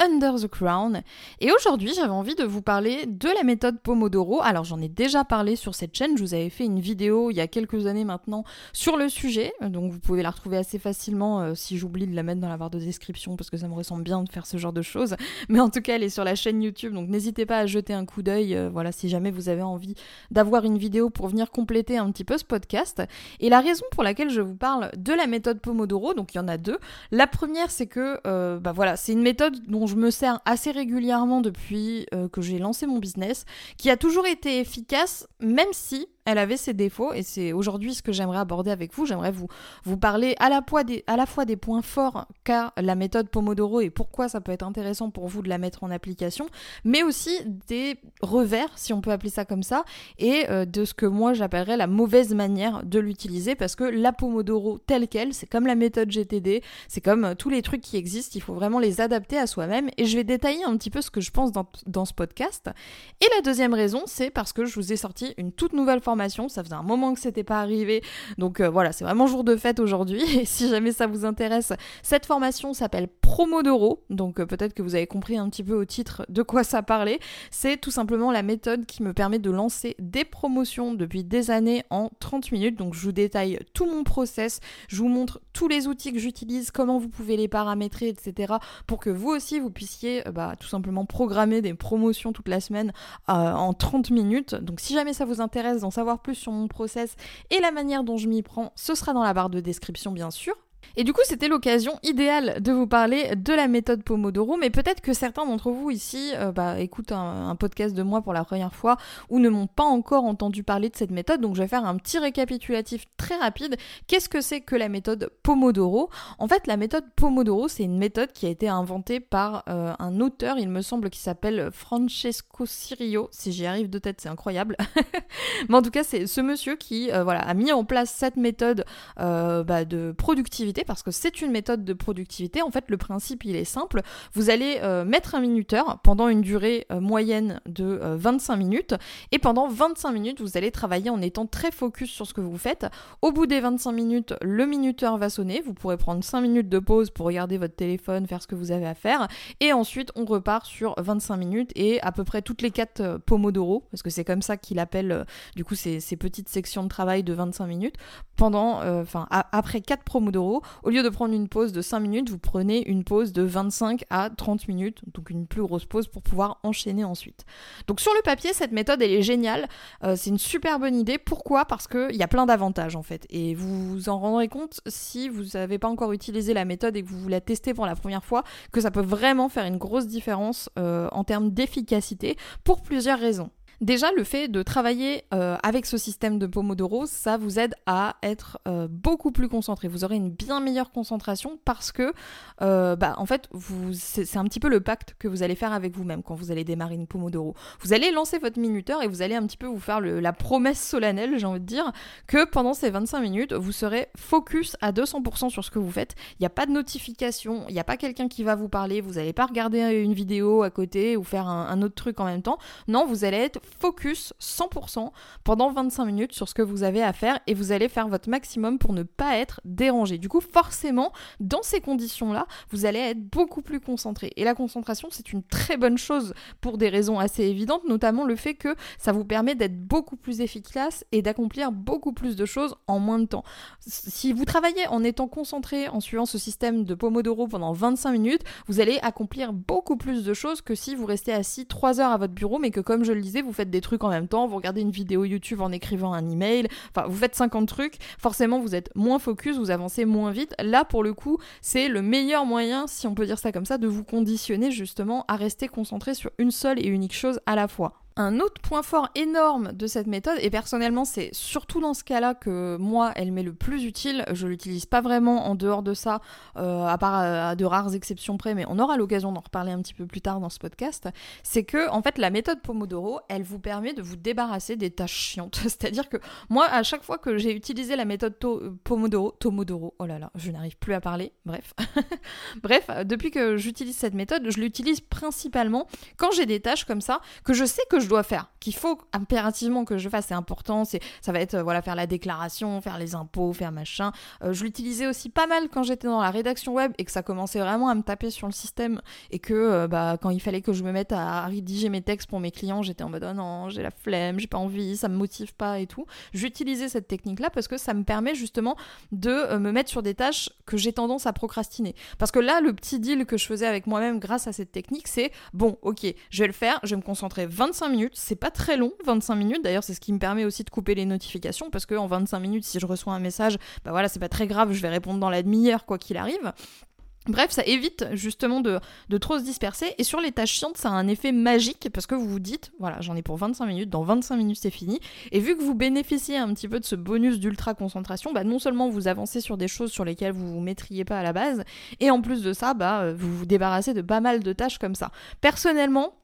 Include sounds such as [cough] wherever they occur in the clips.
Under the Crown. Et aujourd'hui, j'avais envie de vous parler de la méthode Pomodoro. Alors, j'en ai déjà parlé sur cette chaîne. Je vous avais fait une vidéo il y a quelques années maintenant sur le sujet. Donc, vous pouvez la retrouver assez facilement euh, si j'oublie de la mettre dans la barre de description parce que ça me ressemble bien de faire ce genre de choses. [laughs] Mais en tout cas, elle est sur la chaîne YouTube. Donc, n'hésitez pas à jeter un coup d'œil. Euh, voilà, si jamais vous avez envie d'avoir une vidéo pour venir compléter un petit peu ce podcast. Et la raison pour laquelle je vous parle de la méthode Pomodoro, donc il y en a deux. La première, c'est que, euh, bah voilà, c'est une méthode dont je me sers assez régulièrement depuis euh, que j'ai lancé mon business, qui a toujours été efficace, même si elle avait ses défauts et c'est aujourd'hui ce que j'aimerais aborder avec vous. J'aimerais vous, vous parler à la, fois des, à la fois des points forts qu'a la méthode Pomodoro et pourquoi ça peut être intéressant pour vous de la mettre en application, mais aussi des revers, si on peut appeler ça comme ça, et euh, de ce que moi j'appellerais la mauvaise manière de l'utiliser parce que la Pomodoro telle qu'elle, c'est comme la méthode GTD, c'est comme euh, tous les trucs qui existent, il faut vraiment les adapter à soi-même et je vais détailler un petit peu ce que je pense dans, dans ce podcast. Et la deuxième raison, c'est parce que je vous ai sorti une toute nouvelle formation ça faisait un moment que c'était pas arrivé. Donc euh, voilà, c'est vraiment jour de fête aujourd'hui. [laughs] Et si jamais ça vous intéresse, cette formation s'appelle Promodoro. Donc euh, peut-être que vous avez compris un petit peu au titre de quoi ça parlait. C'est tout simplement la méthode qui me permet de lancer des promotions depuis des années en 30 minutes. Donc je vous détaille tout mon process, je vous montre tous les outils que j'utilise, comment vous pouvez les paramétrer, etc. pour que vous aussi vous puissiez euh, bah, tout simplement programmer des promotions toute la semaine en 30 minutes. Donc si jamais ça vous intéresse d'en savoir plus sur mon process et la manière dont je m'y prends, ce sera dans la barre de description bien sûr. Et du coup, c'était l'occasion idéale de vous parler de la méthode Pomodoro, mais peut-être que certains d'entre vous ici euh, bah, écoutent un, podcast de moi pour la première fois ou ne m'ont pas encore entendu parler de cette méthode, donc je vais faire un petit récapitulatif très rapide. Qu'est-ce que c'est que la méthode Pomodoro? En fait, la méthode Pomodoro, c'est une méthode qui a été inventée par euh, un auteur, il me semble, qui s'appelle Francesco Cirio. Si j'y arrive de tête, c'est incroyable. [laughs] mais en tout cas, c'est ce monsieur qui euh, voilà, a mis en place cette méthode bah, de productivité parce que c'est une méthode de productivité. En fait, le principe, il est simple. Vous allez euh, mettre un minuteur pendant une durée euh, moyenne de 25 euh, minutes et pendant 25 minutes, vous allez travailler en étant très focus sur ce que vous faites. Au bout des 25 minutes, le minuteur va sonner. Vous pourrez prendre 5 minutes de pause pour regarder votre téléphone, faire ce que vous avez à faire et ensuite, on repart sur 25 minutes et à peu près toutes les 4 Pomodoro parce que c'est comme ça qu'il appelle du coup ces, petites sections de travail de 25 minutes pendant enfin après 4 Pomodoro au lieu de prendre une pause de 5 minutes, vous prenez une pause de 25 à 30 minutes, donc une plus grosse pause pour pouvoir enchaîner ensuite. Donc sur le papier, cette méthode, elle est géniale. Euh, c'est une super bonne idée. Pourquoi? Parce qu'il y a plein d'avantages en fait. Et vous vous en rendrez compte si vous n'avez pas encore utilisé la méthode et que vous la tester pour la première fois, que ça peut vraiment faire une grosse différence euh, en termes d'efficacité pour plusieurs raisons. Déjà, le fait de travailler euh, avec ce système de Pomodoro, ça vous aide à être euh, beaucoup plus concentré. Vous aurez une bien meilleure concentration parce que, euh, bah, en fait, c'est un petit peu le pacte que vous allez faire avec vous-même quand vous allez démarrer une Pomodoro. Vous allez lancer votre minuteur et vous allez un petit peu vous faire la promesse solennelle, j'ai envie de dire, que pendant ces 25 minutes, vous serez focus à 200% sur ce que vous faites. Il n'y a pas de notification, il n'y a pas quelqu'un qui va vous parler, vous n'allez pas regarder une vidéo à côté ou faire un, un autre truc en même temps. Non, vous allez être focus 100% pendant 25 minutes sur ce que vous avez à faire et vous allez faire votre maximum pour ne pas être dérangé. Du coup, forcément, dans ces conditions-là, vous allez être beaucoup plus concentré. Et la concentration, c'est une très bonne chose pour des raisons assez évidentes, notamment le fait que ça vous permet d'être beaucoup plus efficace et d'accomplir beaucoup plus de choses en moins de temps. Si vous travaillez en étant concentré, en suivant ce système de Pomodoro pendant 25 minutes, vous allez accomplir beaucoup plus de choses que si vous restez assis 3 heures à votre bureau, mais que comme je le disais, vous faites des trucs en même temps, vous regardez une vidéo YouTube en écrivant un email, enfin vous faites 50 trucs, forcément vous êtes moins focus, vous avancez moins vite. Là pour le coup, c'est le meilleur moyen, si on peut dire ça comme ça, de vous conditionner justement à rester concentré sur une seule et unique chose à la fois. Un autre point fort énorme de cette méthode, et personnellement c'est surtout dans ce cas-là que moi elle m'est le plus utile, je l'utilise pas vraiment en dehors de ça, euh, à part à, de rares exceptions près, mais on aura l'occasion d'en reparler un petit peu plus tard dans ce podcast, c'est que en fait la méthode Pomodoro, elle vous permet de vous débarrasser des tâches chiantes. [laughs] C'est-à-dire que moi à chaque fois que j'ai utilisé la méthode Pomodoro, Tomodoro, oh là là, je n'arrive plus à parler, bref. [laughs] bref, depuis que j'utilise cette méthode, je l'utilise principalement quand j'ai des tâches comme ça, que je sais que je dois faire, qu'il faut impérativement que je fasse, c'est important, c'est ça va être euh, voilà faire la déclaration, faire les impôts, faire machin. Euh, je l'utilisais aussi pas mal quand j'étais dans la rédaction web et que ça commençait vraiment à me taper sur le système et que euh, bah quand il fallait que je me mette à rédiger mes textes pour mes clients, j'étais en mode oh non, j'ai la flemme, j'ai pas envie, ça me motive pas et tout. J'utilisais cette technique là parce que ça me permet justement de me mettre sur des tâches que j'ai tendance à procrastiner. Parce que là, le petit deal que je faisais avec moi-même grâce à cette technique, c'est bon, ok, je vais le faire, je vais me concentrer 25 minutes, c'est pas très long, 25 minutes, d'ailleurs c'est ce qui me permet aussi de couper les notifications, parce que en 25 minutes, si je reçois un message, bah voilà, c'est pas très grave, je vais répondre dans la demi-heure quoi qu'il arrive. Bref, ça évite justement de, trop se disperser. Et sur les tâches chiantes, ça a un effet magique parce que vous vous dites, voilà, j'en ai pour 25 minutes, dans 25 minutes c'est fini. Et vu que vous bénéficiez un petit peu de ce bonus d'ultra concentration, bah non seulement vous avancez sur des choses sur lesquelles vous vous mettriez pas à la base, et en plus de ça, bah vous vous débarrassez de pas mal de tâches comme ça. Personnellement,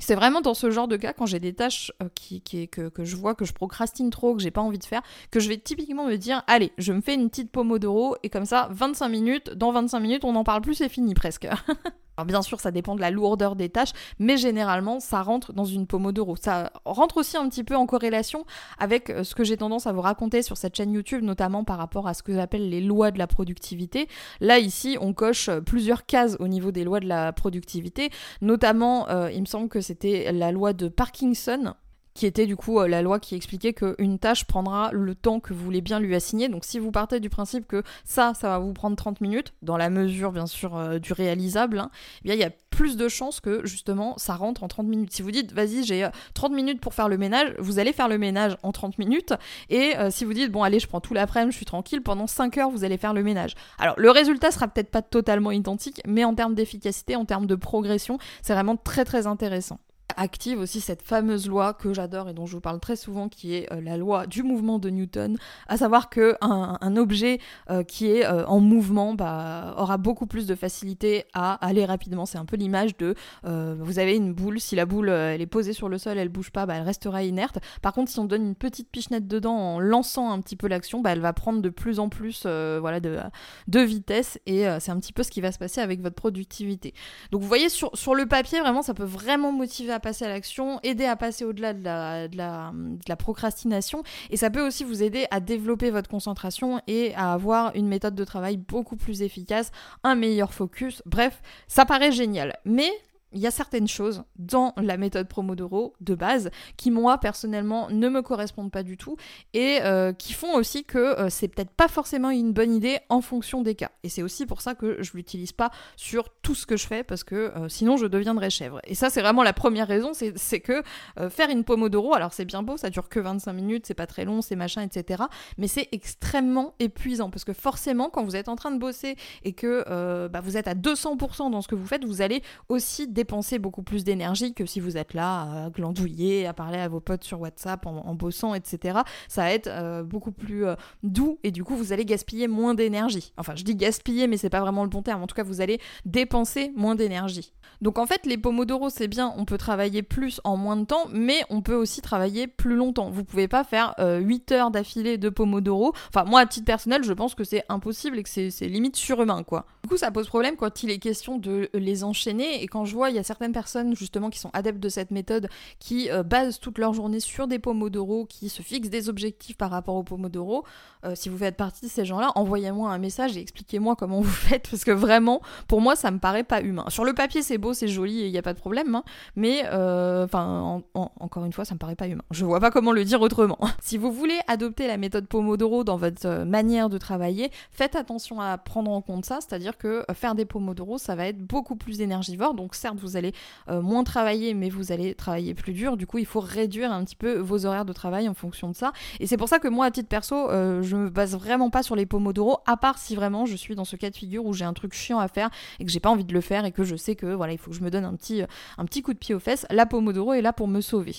c'est vraiment dans ce genre de cas, quand j'ai des tâches euh, qui, que, que, je vois que je procrastine trop, que j'ai pas envie de faire, que je vais typiquement me dire, allez, je me fais une petite pomodoro, et comme ça, 25 minutes, dans 25 minutes, on n'en parle plus, c'est fini presque. [laughs] Alors bien sûr, ça dépend de la lourdeur des tâches, mais généralement, ça rentre dans une pomodoro. Ça rentre aussi un petit peu en corrélation avec euh, ce que j'ai tendance à vous raconter sur cette chaîne YouTube, notamment par rapport à ce que j'appelle les lois de la productivité. Là, ici, on coche euh, plusieurs cases au niveau des lois de la productivité, notamment, euh, il me semble que c'était la loi de Parkinson, qui était du coup euh, la loi qui expliquait qu'une tâche prendra le temps que vous voulez bien lui assigner. Donc si vous partez du principe que ça, ça va vous prendre 30 minutes, dans la mesure bien sûr euh, du réalisable, hein, eh bien il y a plus de chances que justement ça rentre en 30 minutes. Si vous dites vas-y j'ai 30 euh, minutes pour faire le ménage, vous allez faire le ménage en 30 minutes. Et si vous dites bon allez je prends tout l'après-midi, je suis tranquille, pendant 5 heures vous allez faire le ménage. Alors le résultat sera peut-être pas totalement identique, mais en termes d'efficacité, en termes de progression, c'est vraiment très très intéressant active aussi cette fameuse loi que j'adore et dont je vous parle très souvent, qui est euh, la loi du mouvement de Newton, à savoir que un, objet euh, qui est euh, en mouvement bah, aura beaucoup plus de facilité à aller rapidement. C'est un peu l'image de vous avez une boule, si la boule elle est posée sur le sol, elle bouge pas, bah, elle restera inerte. Par contre, si on donne une petite pichenette dedans en lançant un petit peu l'action, bah, elle va prendre de plus en plus voilà, de, vitesse et c'est un petit peu ce qui va se passer avec votre productivité. Donc vous voyez sur, sur le papier, vraiment, ça peut vraiment motiver à passer à l'action, aider à passer au-delà de la, de, la, procrastination. Et ça peut aussi vous aider à développer votre concentration et à avoir une méthode de travail beaucoup plus efficace, un meilleur focus. Bref, ça paraît génial. Mais il y a certaines choses dans la méthode Promodoro de base qui moi personnellement ne me correspondent pas du tout et euh, qui font aussi que euh, c'est peut-être pas forcément une bonne idée en fonction des cas. Et c'est aussi pour ça que je l'utilise pas sur tout ce que je fais parce que euh, sinon je deviendrais chèvre. Et ça c'est vraiment la première raison, c'est que faire une Pomodoro, alors c'est bien beau, ça dure que 25 minutes, c'est pas très long, c'est machin, etc. Mais c'est extrêmement épuisant parce que forcément quand vous êtes en train de bosser et que bah, vous êtes à 200% dans ce que vous faites, vous allez aussi dépenser beaucoup plus d'énergie que si vous êtes là à glandouiller, à parler à vos potes sur WhatsApp en, bossant, etc. Ça va être euh, beaucoup plus euh, doux et du coup vous allez gaspiller moins d'énergie. Enfin, je dis gaspiller, mais c'est pas vraiment le bon terme. En tout cas, vous allez dépenser moins d'énergie. Donc en fait, les Pomodoro, c'est bien, on peut travailler plus en moins de temps, mais on peut aussi travailler plus longtemps. Vous pouvez pas faire 8 euh, heures d'affilée de Pomodoro. Enfin, moi, à titre personnel, je pense que c'est impossible et que c'est limite surhumain, quoi. Du coup, ça pose problème quand il est question de les enchaîner et quand je vois il y a certaines personnes justement qui sont adeptes de cette méthode, qui euh, basent toute leur journée sur des pomodoro, qui se fixent des objectifs par rapport aux pomodoro. Euh, si vous faites partie de ces gens-là, envoyez-moi un message et expliquez-moi comment vous [laughs] faites, parce que vraiment, pour moi, ça me paraît pas humain. Sur le papier, c'est beau, c'est joli, il n'y a pas de problème, hein, mais euh, enfin, encore une fois, ça me paraît pas humain. Je vois pas comment le dire autrement. [laughs] si vous voulez adopter la méthode pomodoro dans votre manière de travailler, faites attention à prendre en compte ça, c'est-à-dire que faire des pomodoro, ça va être beaucoup plus énergivore, donc certes, vous allez euh, moins travailler, mais vous allez travailler plus dur. Du coup, il faut réduire un petit peu vos horaires de travail en fonction de ça. Et c'est pour ça que moi, à titre perso, euh, je me base vraiment pas sur les pomodoro, à part si vraiment je suis dans ce cas de figure où j'ai un truc chiant à faire et que j'ai pas envie de le faire et que je sais que voilà, il faut que je me donne un petit, un petit coup de pied aux fesses. La pomodoro est là pour me sauver.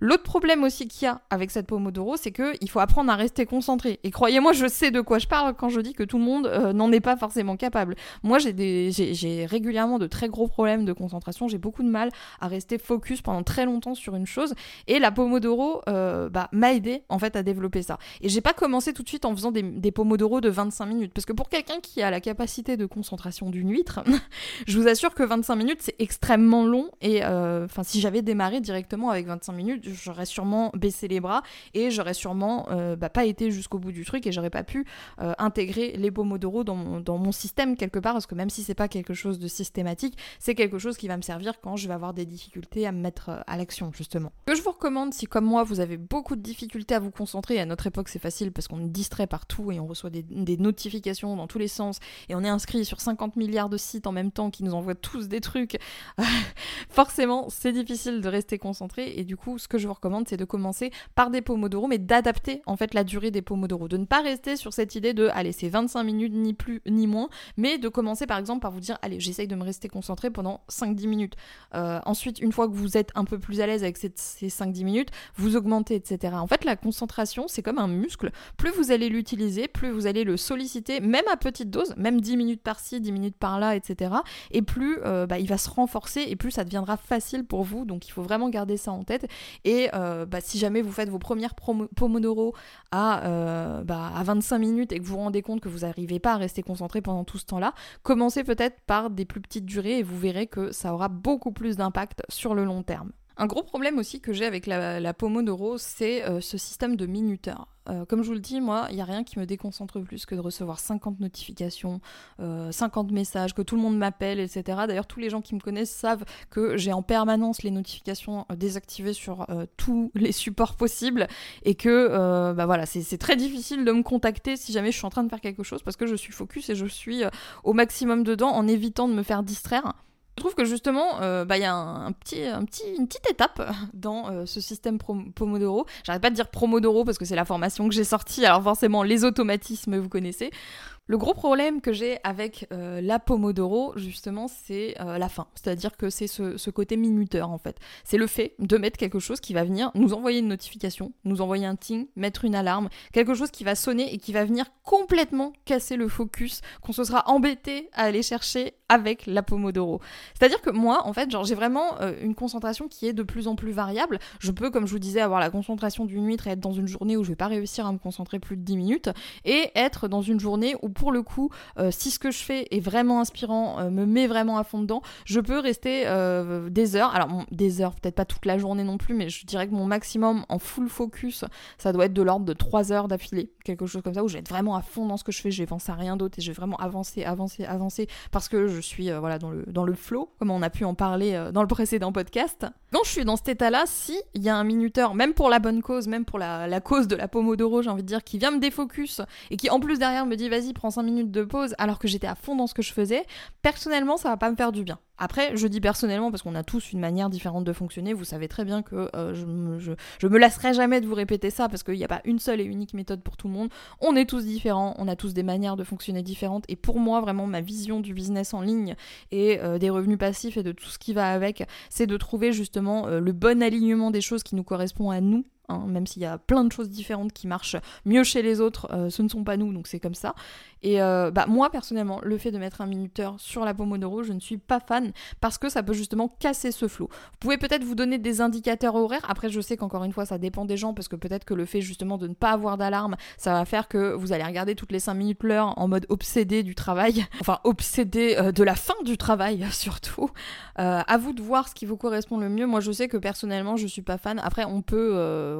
L'autre problème aussi qu'il y a avec cette pomodoro, c'est qu'il faut apprendre à rester concentré. Et croyez-moi, je sais de quoi je parle quand je dis que tout le monde euh, n'en est pas forcément capable. Moi, j'ai régulièrement de très gros problèmes de concentration j'ai beaucoup de mal à rester focus pendant très longtemps sur une chose. Et la Pomodoro euh, bah, m'a aidé en fait à développer ça. Et j'ai pas commencé tout de suite en faisant des, des Pomodoro de 25 minutes. Parce que pour quelqu'un qui a la capacité de concentration d'une huître, [laughs] je vous assure que 25 minutes c'est extrêmement long. Et euh, enfin, si j'avais démarré directement avec 25 minutes, j'aurais sûrement baissé les bras et j'aurais sûrement euh, bah, pas été jusqu'au bout du truc et j'aurais pas pu intégrer les Pomodoro dans mon, dans mon système quelque part. Parce que même si c'est pas quelque chose de systématique, c'est quelque chose qui va me servir quand je vais avoir des difficultés à me mettre euh, à l'action, justement. Ce que je vous recommande, si comme moi, vous avez beaucoup de difficultés à vous concentrer, à notre époque, c'est facile parce qu'on est distrait partout et on reçoit des, notifications dans tous les sens et on est inscrit sur 50 milliards de sites en même temps qui nous envoient tous des trucs. [laughs] Forcément, c'est difficile de rester concentré et du coup, ce que je vous recommande, c'est de commencer par des pomodoro, mais d'adapter en fait la durée des pomodoro, de ne pas rester sur cette idée de allez, c'est 25 minutes ni plus ni moins, mais de commencer par exemple par vous dire allez, j'essaye de me rester concentré pendant 5-10 minutes. Euh, ensuite, une fois que vous êtes un peu plus à l'aise avec ces, 5-10 minutes, vous augmentez, etc. En fait, la concentration, c'est comme un muscle. Plus vous allez l'utiliser, plus vous allez le solliciter, même à petite dose, même 10 minutes par-ci, 10 minutes par-là, etc. Et plus euh, bah, il va se renforcer et plus ça deviendra facile pour vous. Donc, il faut vraiment garder ça en tête. Et euh, bah, si jamais vous faites vos premières Pomodoro à, bah, à 25 minutes et que vous vous rendez compte que vous n'arrivez pas à rester concentré pendant tout ce temps-là, commencez peut-être par des plus petites durées et vous verrez que ça aura beaucoup plus d'impact sur le long terme. Un gros problème aussi que j'ai avec la, la Pomodoro, c'est euh, ce système de minuteur. Euh, comme je vous le dis, moi, il n'y a rien qui me déconcentre plus que de recevoir 50 notifications, 50 euh, messages, que tout le monde m'appelle, etc. D'ailleurs, tous les gens qui me connaissent savent que j'ai en permanence les notifications désactivées sur tous les supports possibles et que bah voilà, c'est très difficile de me contacter si jamais je suis en train de faire quelque chose parce que je suis focus et je suis au maximum dedans en évitant de me faire distraire. Je trouve que justement, euh, bah, il y a un, petit, un petit, une petite étape dans euh, ce système Pomodoro. J'arrête pas de dire Promodoro parce que c'est la formation que j'ai sortie, alors forcément les automatismes vous connaissez. Le gros problème que j'ai avec euh, la Pomodoro, justement, c'est la fin. C'est-à-dire que c'est ce, côté minuteur, en fait. C'est le fait de mettre quelque chose qui va venir nous envoyer une notification, nous envoyer un ting, mettre une alarme, quelque chose qui va sonner et qui va venir complètement casser le focus qu'on se sera embêté à aller chercher avec la Pomodoro. C'est-à-dire que moi, en fait, genre, j'ai vraiment euh, une concentration qui est de plus en plus variable. Je peux, comme je vous disais, avoir la concentration d'une huître et être dans une journée où je vais pas réussir à me concentrer plus de 10 minutes et être dans une journée où pour le coup, euh, si ce que je fais est vraiment inspirant, euh, me met vraiment à fond dedans, je peux rester des heures. Alors, des heures, peut-être pas toute la journée non plus, mais je dirais que mon maximum en full focus, ça doit être de l'ordre de 3 heures d'affilée. Quelque chose comme ça, où je vais être vraiment à fond dans ce que je fais, je vais à rien d'autre et je vais vraiment avancer, avancer, avancer, parce que je suis voilà, dans, le, dans le flow, comme on a pu en parler dans le précédent podcast. Quand je suis dans cet état-là, si il y a un minuteur, même pour la bonne cause, même pour la, la cause de la Pomodoro, j'ai envie de dire, qui vient me défocus et qui en plus derrière me dit vas-y, prends 5 minutes de pause alors que j'étais à fond dans ce que je faisais, personnellement, ça va pas me faire du bien. Après, je dis personnellement parce qu'on a tous une manière différente de fonctionner. Vous savez très bien que euh, je, me, me lasserai jamais de vous répéter ça parce qu'il n'y a pas une seule et unique méthode pour tout le monde. On est tous différents, on a tous des manières de fonctionner différentes. Et pour moi, vraiment, ma vision du business en ligne et euh, des revenus passifs et de tout ce qui va avec, c'est de trouver justement euh, le bon alignement des choses qui nous correspond à nous Hein, même s'il y a plein de choses différentes qui marchent mieux chez les autres, euh, ce ne sont pas nous, donc c'est comme ça. Et euh, bah, moi, personnellement, le fait de mettre un minuteur sur la Pomodoro, je ne suis pas fan parce que ça peut justement casser ce flot. Vous pouvez peut-être vous donner des indicateurs horaires. Après, je sais qu'encore une fois, ça dépend des gens parce que peut-être que le fait justement de ne pas avoir d'alarme, ça va faire que vous allez regarder toutes les 5 minutes l'heure en mode obsédé du travail. [laughs] Enfin, obsédé euh, de la fin du travail [laughs] surtout. à vous de voir ce qui vous correspond le mieux. Moi, je sais que personnellement, je suis pas fan. Après, on peut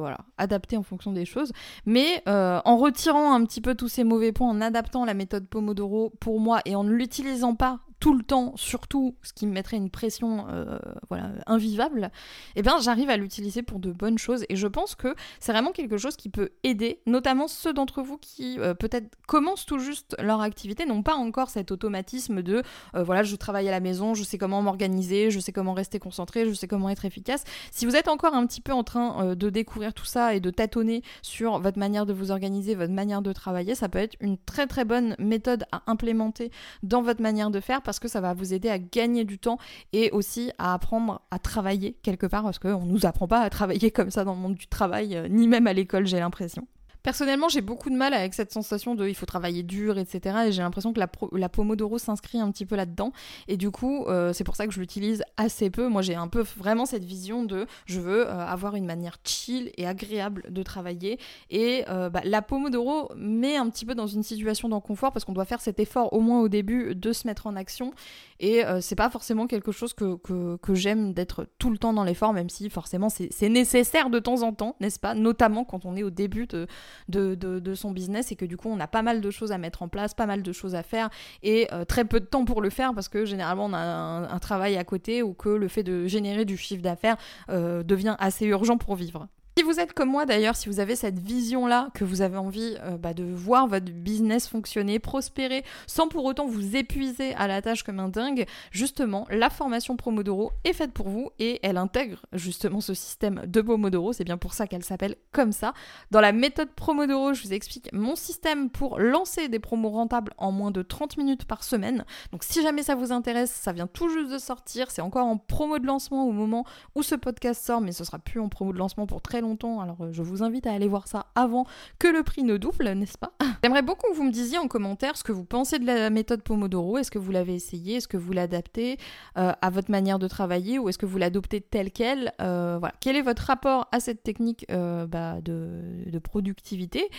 voilà, adapter en fonction des choses. Mais euh, en retirant un petit peu tous ces mauvais points, en adaptant la méthode Pomodoro pour moi et en ne l'utilisant pas tout le temps, surtout ce qui me mettrait une pression euh, voilà, invivable, eh bien j'arrive à l'utiliser pour de bonnes choses et je pense que c'est vraiment quelque chose qui peut aider, notamment ceux d'entre vous qui euh, peut-être commencent tout juste leur activité, n'ont pas encore cet automatisme de euh, voilà, je travaille à la maison, je sais comment m'organiser, je sais comment rester concentré, je sais comment être efficace. Si vous êtes encore un petit peu en train de découvrir tout ça et de tâtonner sur votre manière de vous organiser, votre manière de travailler, ça peut être une très très bonne méthode à implémenter dans votre manière de faire parce que ça va vous aider à gagner du temps et aussi à apprendre à travailler quelque part parce qu'on ne nous apprend pas à travailler comme ça dans le monde du travail, euh, ni même à l'école, j'ai l'impression. Personnellement, j'ai beaucoup de mal avec cette sensation de il faut travailler dur, etc. Et j'ai l'impression que la, Pomodoro s'inscrit un petit peu là-dedans. Et du coup, euh, c'est pour ça que je l'utilise assez peu. Moi, j'ai un peu vraiment cette vision de je veux euh, avoir une manière chill et agréable de travailler. Et euh, bah, la Pomodoro met un petit peu dans une situation d'inconfort parce qu'on doit faire cet effort au moins au début de se mettre en action. Et c'est pas forcément quelque chose que, que, j'aime d'être tout le temps dans l'effort, même si forcément c'est nécessaire de temps en temps, n'est-ce pas? Notamment quand on est au début de de, son business et que du coup on a pas mal de choses à mettre en place, pas mal de choses à faire et euh, très peu de temps pour le faire parce que généralement on a un, travail à côté ou que le fait de générer du chiffre d'affaires euh, devient assez urgent pour vivre. Si vous êtes comme moi d'ailleurs, si vous avez cette vision-là, que vous avez envie euh, bah, de voir votre business fonctionner, prospérer, sans pour autant vous épuiser à la tâche comme un dingue, justement, la formation Promodoro est faite pour vous et elle intègre justement ce système de Pomodoro. C'est bien pour ça qu'elle s'appelle comme ça. Dans la méthode Promodoro, je vous explique mon système pour lancer des promos rentables en moins de 30 minutes par semaine. Donc si jamais ça vous intéresse, ça vient tout juste de sortir. C'est encore en promo de lancement au moment où ce podcast sort, mais ce sera plus en promo de lancement pour très longtemps, alors euh, je vous invite à aller voir ça avant que le prix ne double, n'est-ce pas? [laughs] J'aimerais beaucoup que vous me disiez en commentaire ce que vous pensez de la méthode Pomodoro. Est-ce que vous l'avez essayé? Est-ce que vous l'adaptez euh, à votre manière de travailler ou est-ce que vous l'adoptez telle qu'elle? Euh, voilà. Quel est votre rapport à cette technique bah, de, productivité?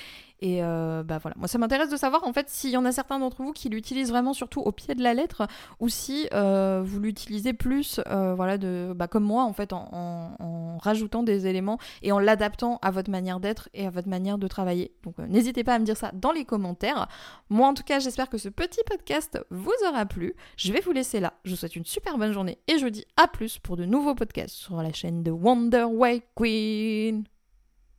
Et bah voilà, moi ça m'intéresse de savoir en fait s'il y en a certains d'entre vous qui l'utilisent vraiment surtout au pied de la lettre ou si vous l'utilisez plus, voilà, de, bah, comme moi en fait, en, rajoutant des éléments et en l'adaptant à votre manière d'être et à votre manière de travailler. Donc n'hésitez pas à me dire ça dans les commentaires. Moi en tout cas, j'espère que ce petit podcast vous aura plu. Je vais vous laisser là. Je vous souhaite une super bonne journée et je vous dis à plus pour de nouveaux podcasts sur la chaîne de Wonder Way Queen.